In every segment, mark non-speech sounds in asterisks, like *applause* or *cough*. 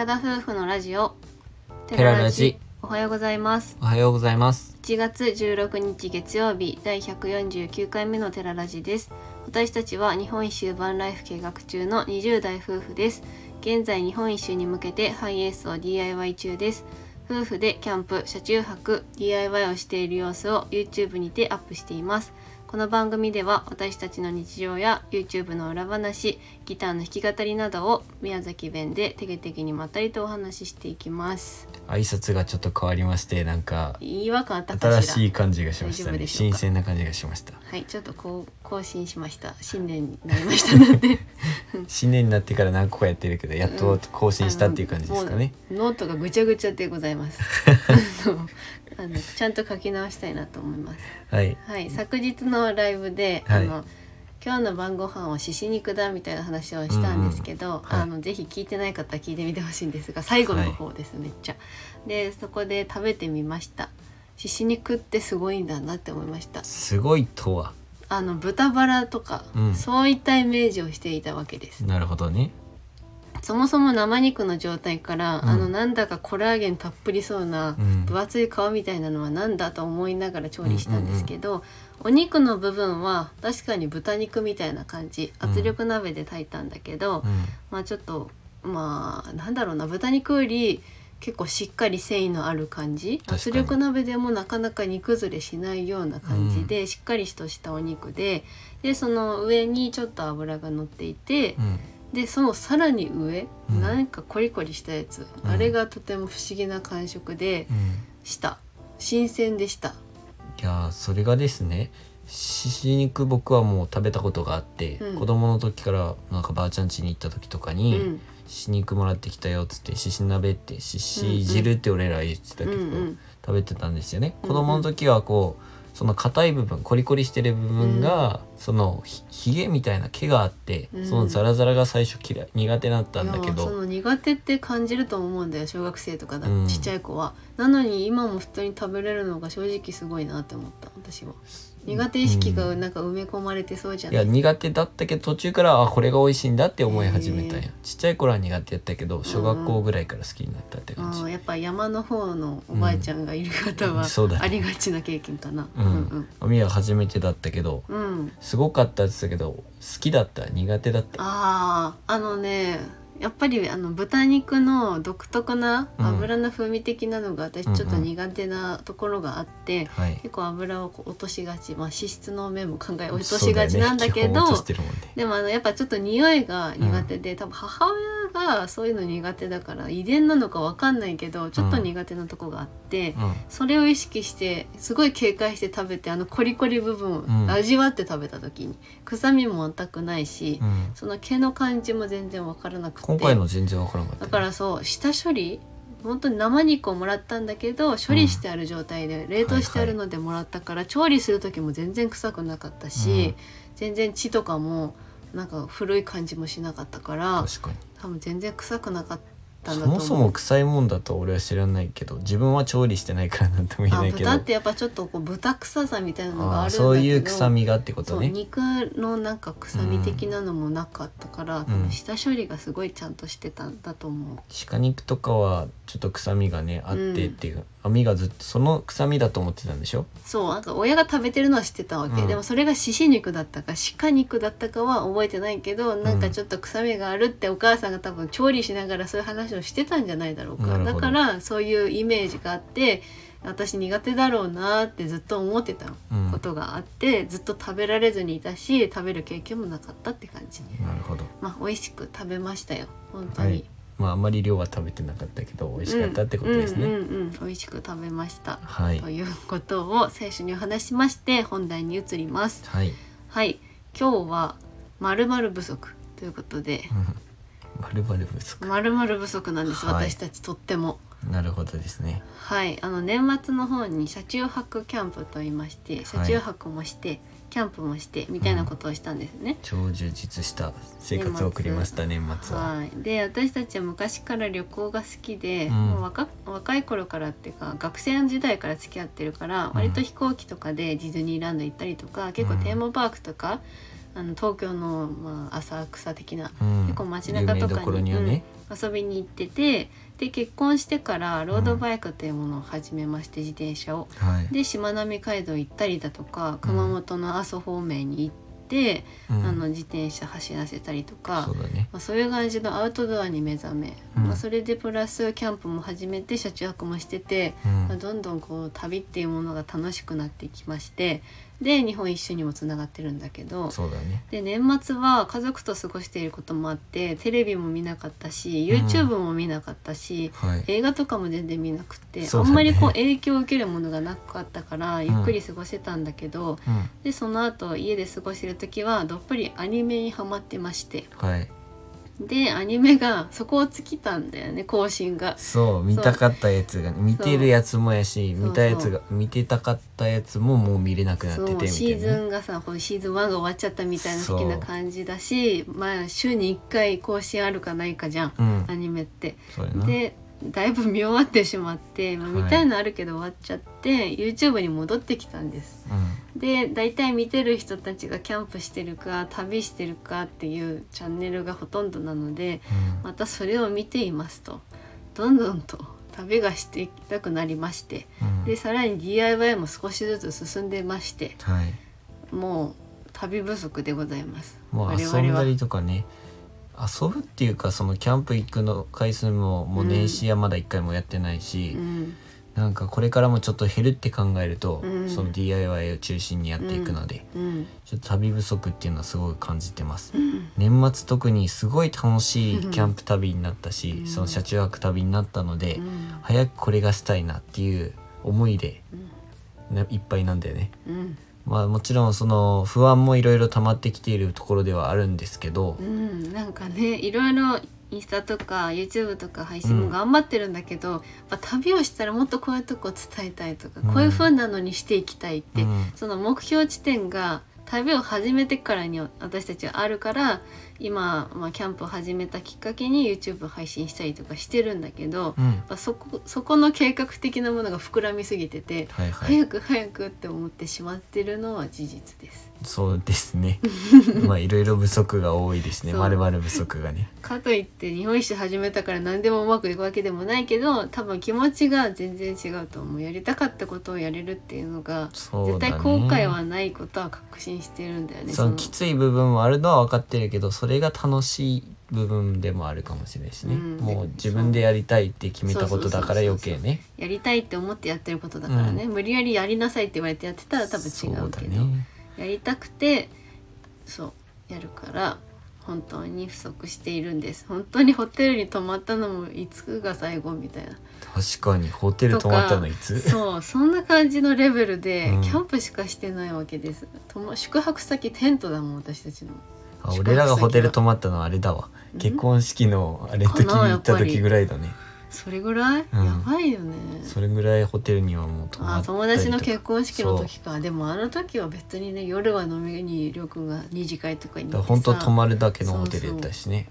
寺田夫婦のラジオ。テララジ。おはようございます。おはようございます。1月16日月曜日第149回目のテララジです。私たちは日本一周バンライフ計画中の20代夫婦です。現在日本一周に向けてハイエースを DIY 中です。夫婦でキャンプ車中泊 DIY をしている様子を YouTube にてアップしていますこの番組では私たちの日常や YouTube の裏話ギターの弾き語りなどを宮崎弁でてげてげにまったりとお話ししていきます。挨拶がちょっと変わりましてなんか違和感あったかしら？新しい感じがしましたね。新鮮な感じがしました。はいちょっとこう更新しました。新年になりましたので。*laughs* 新年になってから何個かやってるけどやっと更新したっていう感じですかね、うノートがぐちゃぐちゃでございます。*laughs* あのあのちゃんと書き直したいなと思います。はい。はい。昨日のライブで、はい。あの今日の晩ご飯は獅子肉だみたいな話をしたんですけど、うん。うんはい。あのぜひ聞いてない方は聞いてみてほしいんですが最後の方です、めっちゃ。でそこで食べてみました。獅子肉ってすごいんだなって思いました。すごいとは。あの豚バラとか、うん。そういったイメージをしていたわけです。なるほどねそもそも生肉の状態から、うん。あのなんだかコラーゲンたっぷりそうなうん。分厚い皮みたいなのはなんだと思いながら調理したんですけど、お肉の部分は確かに豚肉みたいな感じ。うん圧力鍋で炊いたんだけど、うん。まあちょっとまあなんだろうな豚肉より結構しっかり繊維のある感じ。圧力鍋でもなかなか煮崩れしないような感じで、しっかりとしたお肉ででその上にちょっと油が乗っていて、うんでそのさらに上、うん。なんかコリコリしたやつ、うん。あれがとても不思議な感触でうん。した。新鮮でした。いやーそれがですねしし肉僕はもう食べたことがあって、うん。子供の時からなんかばあちゃん家に行った時とかうに、ん。しし肉もらってきたよっつってしし鍋ってしし汁って俺ら言ってたけど、うんうん食べてたんですよね。うん子供の時はこうその硬い部分コリコリしてる部分が、そのひひげみたいな毛があって、うん。そのザラザラが最初嫌い苦手だったんだけいやそどの苦手って感じると思うんだよ小学生とかだ、うん。ちっちゃい子は。なのに今も普通に食べれるのが正直すごいなって思った私は苦手意識がなんか埋め込まれてそうじゃいない、や苦手だったけど途中からあこれが美味しいんだって思い始めたんや。へちっちゃい頃は苦手やったけど小学校ぐらいから好きになったって感じ、うんやっぱ山の方のおばあちゃんがいる方はうんそうだね。ありがちな経験かな、うん。うんおみは初めてだったけどうん。うんすごかったって言ってたけど好きだった苦手だった。あああのねやっぱりあの豚肉の独特な油の風味的なのが私ちょっと苦手なところがあって、はい。結構油を落としがち、まあ、脂質の面も考え落としがちなんだけどね。ね。でもあのやっぱちょっと匂いが苦手で、多分母親がそういうの苦手だから遺伝なのかわかんないけどちょっと苦手なとこがあって、うん。それを意識してすごい警戒して食べてあのコリコリ部分をうん。味わって食べた時に、臭みも全くないし、うん。その毛の感じも全然わからなくて今回の全然わからなかった。だねからそう下処理本当に生肉をもらったんだけど処理してある状態で、冷凍してあるのでもらったから、調理する時も全然臭くなかったし、全然血とかもなんか古い感じもしなかったから多分全然臭くなかったんだそと思う。もそも臭いもんだと俺は知らないけど自分は調理してないからなんとも言えあないけど。豚ってやっぱちょっとこう豚臭さみたいなのがあるんだけどそういう臭みがってこそうとね肉のなんか臭み的なのもなかったから、多分下処理がすごいちゃんとしてたんだと思う。鹿肉とかはちょっと臭みがねあってっていう、網がずっとその臭みだと思ってたんでしょ？そうなんか親が食べてるのは知ってたわけ、うん。でもそれが獅子肉だったか鹿肉だったかは覚えてないけどなんかちょっと臭みがあるってお母さんが多分調理しながらそういう話をしてたんじゃないだろうか。なるほど。だからそういうイメージがあって私苦手だろうなってずっと思ってたうんことがあって、ずっと食べられずにいたし食べる経験もなかったって感じ。なるほど。まあ美味しく食べましたよ。本当に、はいまああまり量は食べてなかったけど美味しかったってことですね、うんうんうんうん。美味しく食べました、はい。ということを最初にお話ししまして本題に移ります。はい。はい。今日はまるまる不足ということで。まるまる不足。まるまる不足なんです、はい。私たちとっても。なるほどですね。はい。あの年末の方に車中泊キャンプと言いまして車中泊もして、キャンプもしてみたいなことをしたんですね、超充実した生活を送りました年末。は、はい、で私たちは昔から旅行が好きで、うん。もう若若い頃からっていうか学生時代から付き合ってるから、割と飛行機とかでディズニーランド行ったりとか結構テーマパークとか、あの東京の、まあ、浅草的なうん。結構街中とかに有名どころにはね、遊びに行っててで結婚してからロードバイクというものを始めまして、自転車を。はいでしまなみ海道行ったりだとか熊本の阿蘇方面に行って、うん。あの自転車走らせたりとかそうだね。まあ、そういう感じのアウトドアに目覚め、うん。まあ、それでプラスキャンプも始めて車中泊もしてて、うん。まあ、どんどんこう旅っていうものが楽しくなってきましてで日本一周にもつながってるんだけどそうだね。で年末は家族と過ごしていることもあってテレビも見なかったし YouTube も見なかったし、はい。映画とかも全然見なくて、あんまりこう影響を受けるものがなかったからゆっくり過ごせたんだけど、うん。でその後家で過ごしてる時はどっぷりアニメにハマってまして。はい。でアニメがそこを尽きたんだよね更新が。そう見たかったやつが見てるやつもやし見たやつが見てたかったやつももう見れなくなっててみたいそうシーズなねンがさシーズン1が終わっちゃったみたいな的な感じだしまあ週に1回更新あるかないかじゃん、うん。アニメって。でだいぶ見終わってしまって、まあ、はい。見たいのあるけど終わっちゃって、YouTube に戻ってきたんです。うで大体見てる人たちがキャンプしてるか旅してるかっていうチャンネルがほとんどなのでんうん。またそれを見ていますと。どんどんと旅がしていきたくなりまして。うん。でさらに DIY も少しずつ進んでましてはい。もう旅不足でございます。もう遊んだりとかね遊ぶっていうかそのキャンプ行くの回数ももう年始はまだ一回もやってないし、うん。なんかこれからもちょっと減るって考えると、うん。その DIY を中心にやっていくので、うん。ちょっと旅不足っていうのはすごい感じてます、うん。年末特にすごい楽しいキャンプ旅になったし、うん。その車中泊旅になったので、うん。早くこれがしたいなっていう思いで、ね、いっぱいなんだよね。うんまあもちろんその不安もいろいろ溜まってきているところではあるんですけど、うん、なんかねいろいろインスタとか YouTube とか配信も頑張ってるんだけど、やっぱ旅をしたらもっとこういうとこ伝えたいとか、うん。こういう風なのにしていきたいって、うん。その目標地点が旅を始めてからに私たちはあるから今、まあ、キャンプを始めたきっかけに YouTube を配信したりとかしてるんだけど、うん。そこそこの計画的なものが膨らみすぎてて、はいはい。早く早くって思ってしまってるのは事実です。そうですね。*laughs* まあいろいろ不足が多いですね。まるまる不足がね。かといって日本一周始めたから何でもうまくいくわけでもないけど多分気持ちが全然違うと思う。やりたかったことをやれるっていうのがね。絶対後悔はないことは確信してるんだよね。その。きつい部分もあるのは分かってるけどそれが楽しい部分でもあるかもしれないしね、うん。もう自分でやりたいって決めたことだから余計ね。やりたいって思ってやってることだからね、無理やりやりなさいって言われてやってたら多分違そううけど、だね。やりたくてそうやるから本当に不足しているんです。本当にホテルに泊まったのもいつが最後みたいな。確かにホテル泊まったのいつ？そうそんな感じのレベルでうん。キャンプしかしてないわけです、とも宿泊先テントだもん私たちのあ俺らがホテル泊まったのはあれだわ。うん？結婚式のあれ時に行った時ぐらいだね。それぐらい、うん。やばいよね。それぐらいホテルにはもう泊まあったりとか。友達の結婚式の時か。でもあの時は別にね夜は飲みにりょうくんが二次会とかに行ってだから本当泊さまるだけのホテルやったしね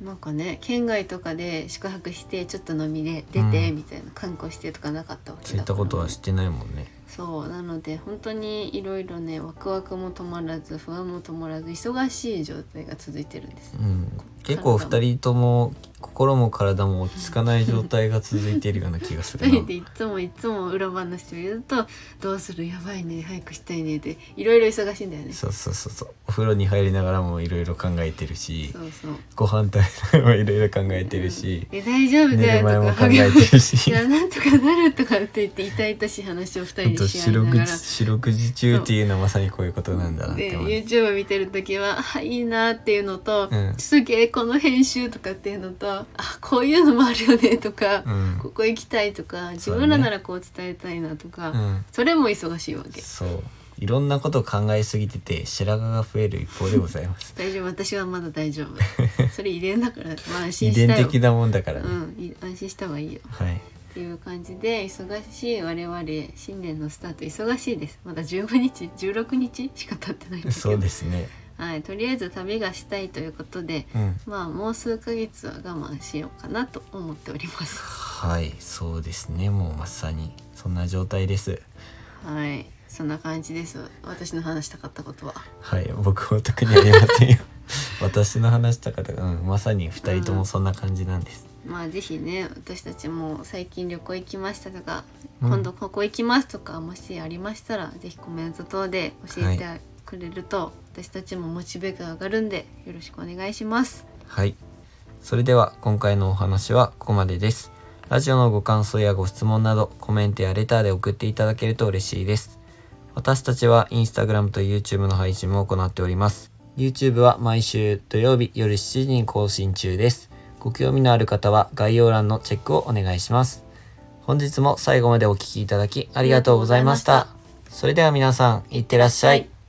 なんかね県外とかで宿泊してちょっと飲みで出てうん。みたいな観光してとかなかったわけそういったことはしてないもんね。そうなので本当にいろいろねワクワクも止まらず不安も止まらず忙しい状態が続いてるんですうん。結構二人とも心も体も落ち着かない状態が続いているような気がするな。*laughs* でいつもいつも裏話を言うと「どうする？やばいね。早くしたいね」って。いろいろ忙しいんだよね。そうそうそうそう。お風呂に入りながらもいろいろ考えてるしそうそう。ご飯食べながらもいろいろ考えてるし「え大丈夫寝だよ」とか。考えてる *laughs* いしやなんとかなるとかって言って痛々しい話を二人でし合ながら。時四六時中っていうのはまさにこういうことなんだなってで思う。YouTube 見てる時は「あいいな」っていうのと、うん。すげえこの編集とかっていうのと「あこういうのもあるよね」とか、うん。ここ行きたいとか自分らならこう伝えたいなとかそ,、うん。れも忙しいわけ。そう。いろんなこと考えすぎてて白髪が増える一方でございます。*laughs* 大丈夫。私はまだ大丈夫。*laughs* それ遺伝だから、まあ、安心遺したよ。伝的なもんだからね、うん。い安心した方がいいよ。はい。っていう感じで忙しい我々新年のスタート忙しいです。まだ15日16日しか経ってないんだけど。そうですねはい、とりあえず旅がしたいということでうん。まあもう数ヶ月は我慢しようかなと思っております。はいそうですね。もうまさにそんな状態です。はいそんな感じです。私の話したかったことは。はい僕も特にありませんよ。*laughs* 私の話した方が、うん、まさに二人ともそんな感じなんです、まあぜひね私たちも最近旅行行きましたとか、うん。今度ここ行きますとかもしありましたらぜひコメント等で教えてくれると、私たちもモチベが上がるんでよろしくお願いします。はい。それでは今回のお話はここまでです。ラジオのご感想やご質問などコメントやレターで送っていただけると嬉しいです。私たちはインスタグラムと YouTube の配信も行っております。YouTube は毎週土曜日夜7時に更新中です。ご興味のある方は概要欄のチェックをお願いします。本日も最後までお聴きいただきありがとうございました。それでは皆さん、いってらっしゃい。